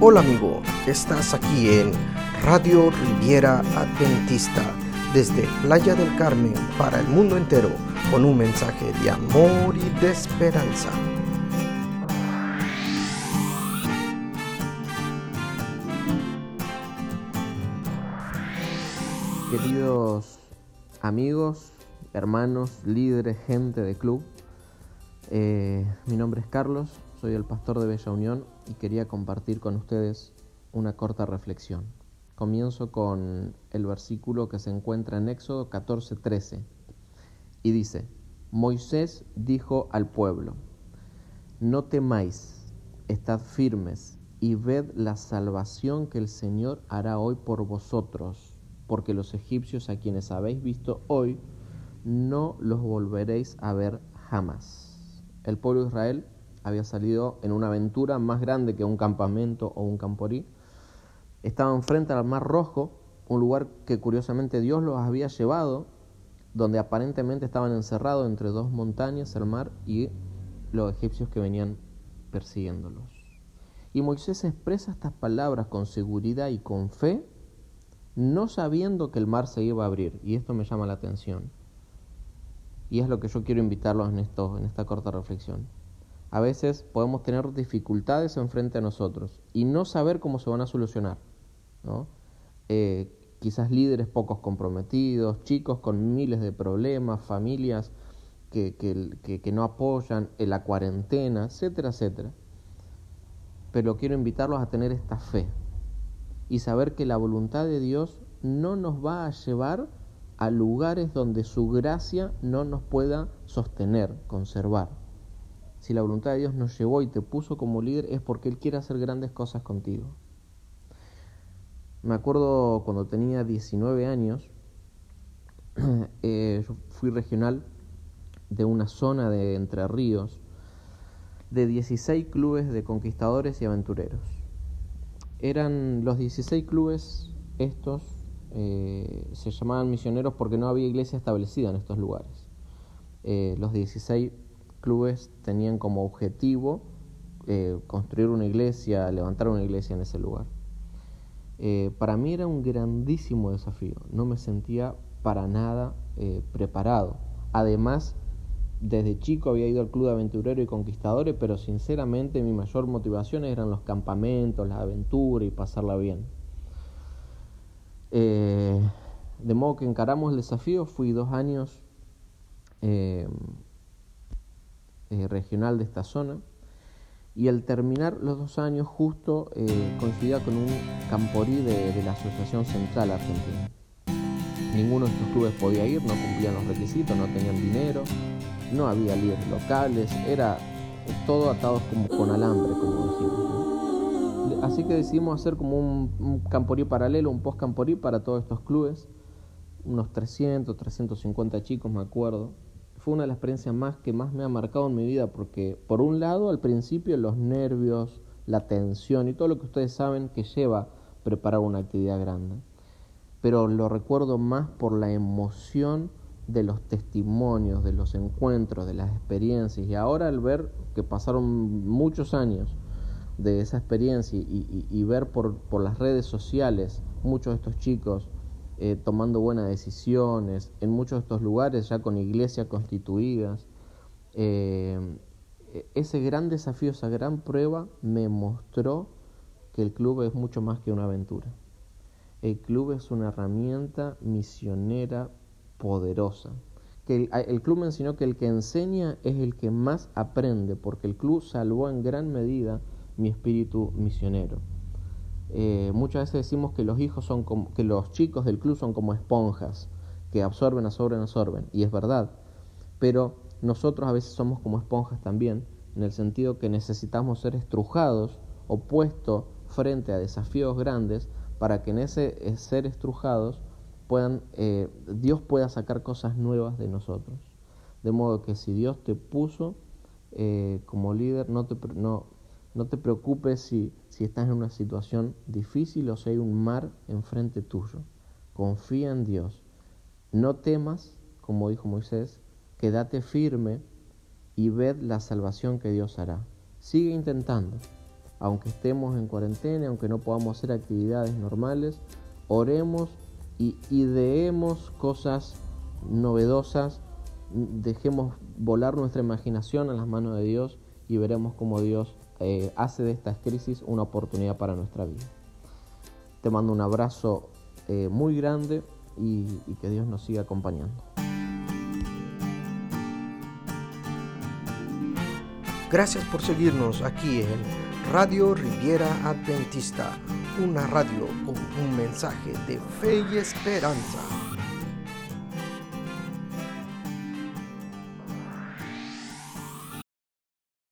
Hola amigo, estás aquí en Radio Riviera Adventista desde Playa del Carmen para el mundo entero con un mensaje de amor y de esperanza. Queridos amigos, hermanos, líderes, gente de club, eh, mi nombre es Carlos, soy el pastor de Bella Unión y quería compartir con ustedes una corta reflexión. Comienzo con el versículo que se encuentra en Éxodo 14:13 y dice, Moisés dijo al pueblo, no temáis, estad firmes y ved la salvación que el Señor hará hoy por vosotros, porque los egipcios a quienes habéis visto hoy, no los volveréis a ver jamás. El pueblo de Israel había salido en una aventura más grande que un campamento o un camporí. Estaban frente al Mar Rojo, un lugar que curiosamente Dios los había llevado, donde aparentemente estaban encerrados entre dos montañas, el mar y los egipcios que venían persiguiéndolos. Y Moisés expresa estas palabras con seguridad y con fe, no sabiendo que el mar se iba a abrir. Y esto me llama la atención. Y es lo que yo quiero invitarlos en, esto, en esta corta reflexión. A veces podemos tener dificultades enfrente a nosotros y no saber cómo se van a solucionar. ¿no? Eh, quizás líderes pocos comprometidos, chicos con miles de problemas, familias que, que, que no apoyan, en la cuarentena, etcétera, etcétera. Pero quiero invitarlos a tener esta fe y saber que la voluntad de Dios no nos va a llevar a lugares donde su gracia no nos pueda sostener, conservar. Si la voluntad de Dios nos llevó y te puso como líder es porque Él quiere hacer grandes cosas contigo. Me acuerdo cuando tenía 19 años, eh, yo fui regional de una zona de Entre Ríos, de 16 clubes de conquistadores y aventureros. Eran los 16 clubes estos, eh, se llamaban misioneros porque no había iglesia establecida en estos lugares. Eh, los 16 clubes tenían como objetivo eh, construir una iglesia, levantar una iglesia en ese lugar. Eh, para mí era un grandísimo desafío, no me sentía para nada eh, preparado. Además, desde chico había ido al club de aventureros y conquistadores, pero sinceramente mi mayor motivación eran los campamentos, las aventuras y pasarla bien. de modo que encaramos el desafío, fui dos años regional de esta zona. Y al terminar los dos años justo eh, coincidía con un camporí de, la Asociación Central Argentina. Ninguno de estos clubes podía ir, no cumplían los requisitos, no tenían dinero, no había líderes locales, era todo atados como con alambre, como decimos. Así que decidimos hacer como un, un camporí paralelo, un post-camporí para todos estos clubes, unos 300, 350 chicos, me acuerdo fue una de las experiencias más que más me ha marcado en mi vida porque por un lado al principio los nervios, la tensión y todo lo que ustedes saben que lleva preparar una actividad grande. Pero lo recuerdo más por la emoción de los testimonios, de los encuentros, de las experiencias. Y ahora al ver que pasaron muchos años de esa experiencia y, ver por, por las redes sociales muchos de estos chicos eh, tomando buenas decisiones, en muchos de estos lugares ya con iglesias constituidas. Eh, ese gran desafío, esa gran prueba me mostró que el club es mucho más que una aventura. El club es una herramienta misionera poderosa. Que el club me enseñó que el que enseña es el que más aprende, porque el club salvó en gran medida mi espíritu misionero. Eh, muchas veces decimos que los hijos son como, que los chicos del club son como esponjas, que absorben, absorben, absorben, y es verdad. Pero nosotros a veces somos como esponjas también, en el sentido que necesitamos ser estrujados o puestos frente a desafíos grandes para que en ese eh, ser estrujados puedan, eh, Dios pueda sacar cosas nuevas de nosotros. De modo que si Dios te puso como líder, no te, no, no te preocupes si, si estás en una situación difícil o si hay un mar enfrente tuyo. Confía en Dios. No temas, como dijo Moisés, quédate firme y ved la salvación que Dios hará. Sigue intentando, aunque estemos en cuarentena, aunque no podamos hacer actividades normales, oremos y ideemos cosas novedosas, dejemos volar nuestra imaginación en las manos de Dios y veremos cómo Dios eh, hace de estas crisis una oportunidad para nuestra vida. Te mando un abrazo eh, muy grande y que Dios nos siga acompañando. Gracias por seguirnos aquí en Radio Riviera Adventista, una radio con un mensaje de fe y esperanza.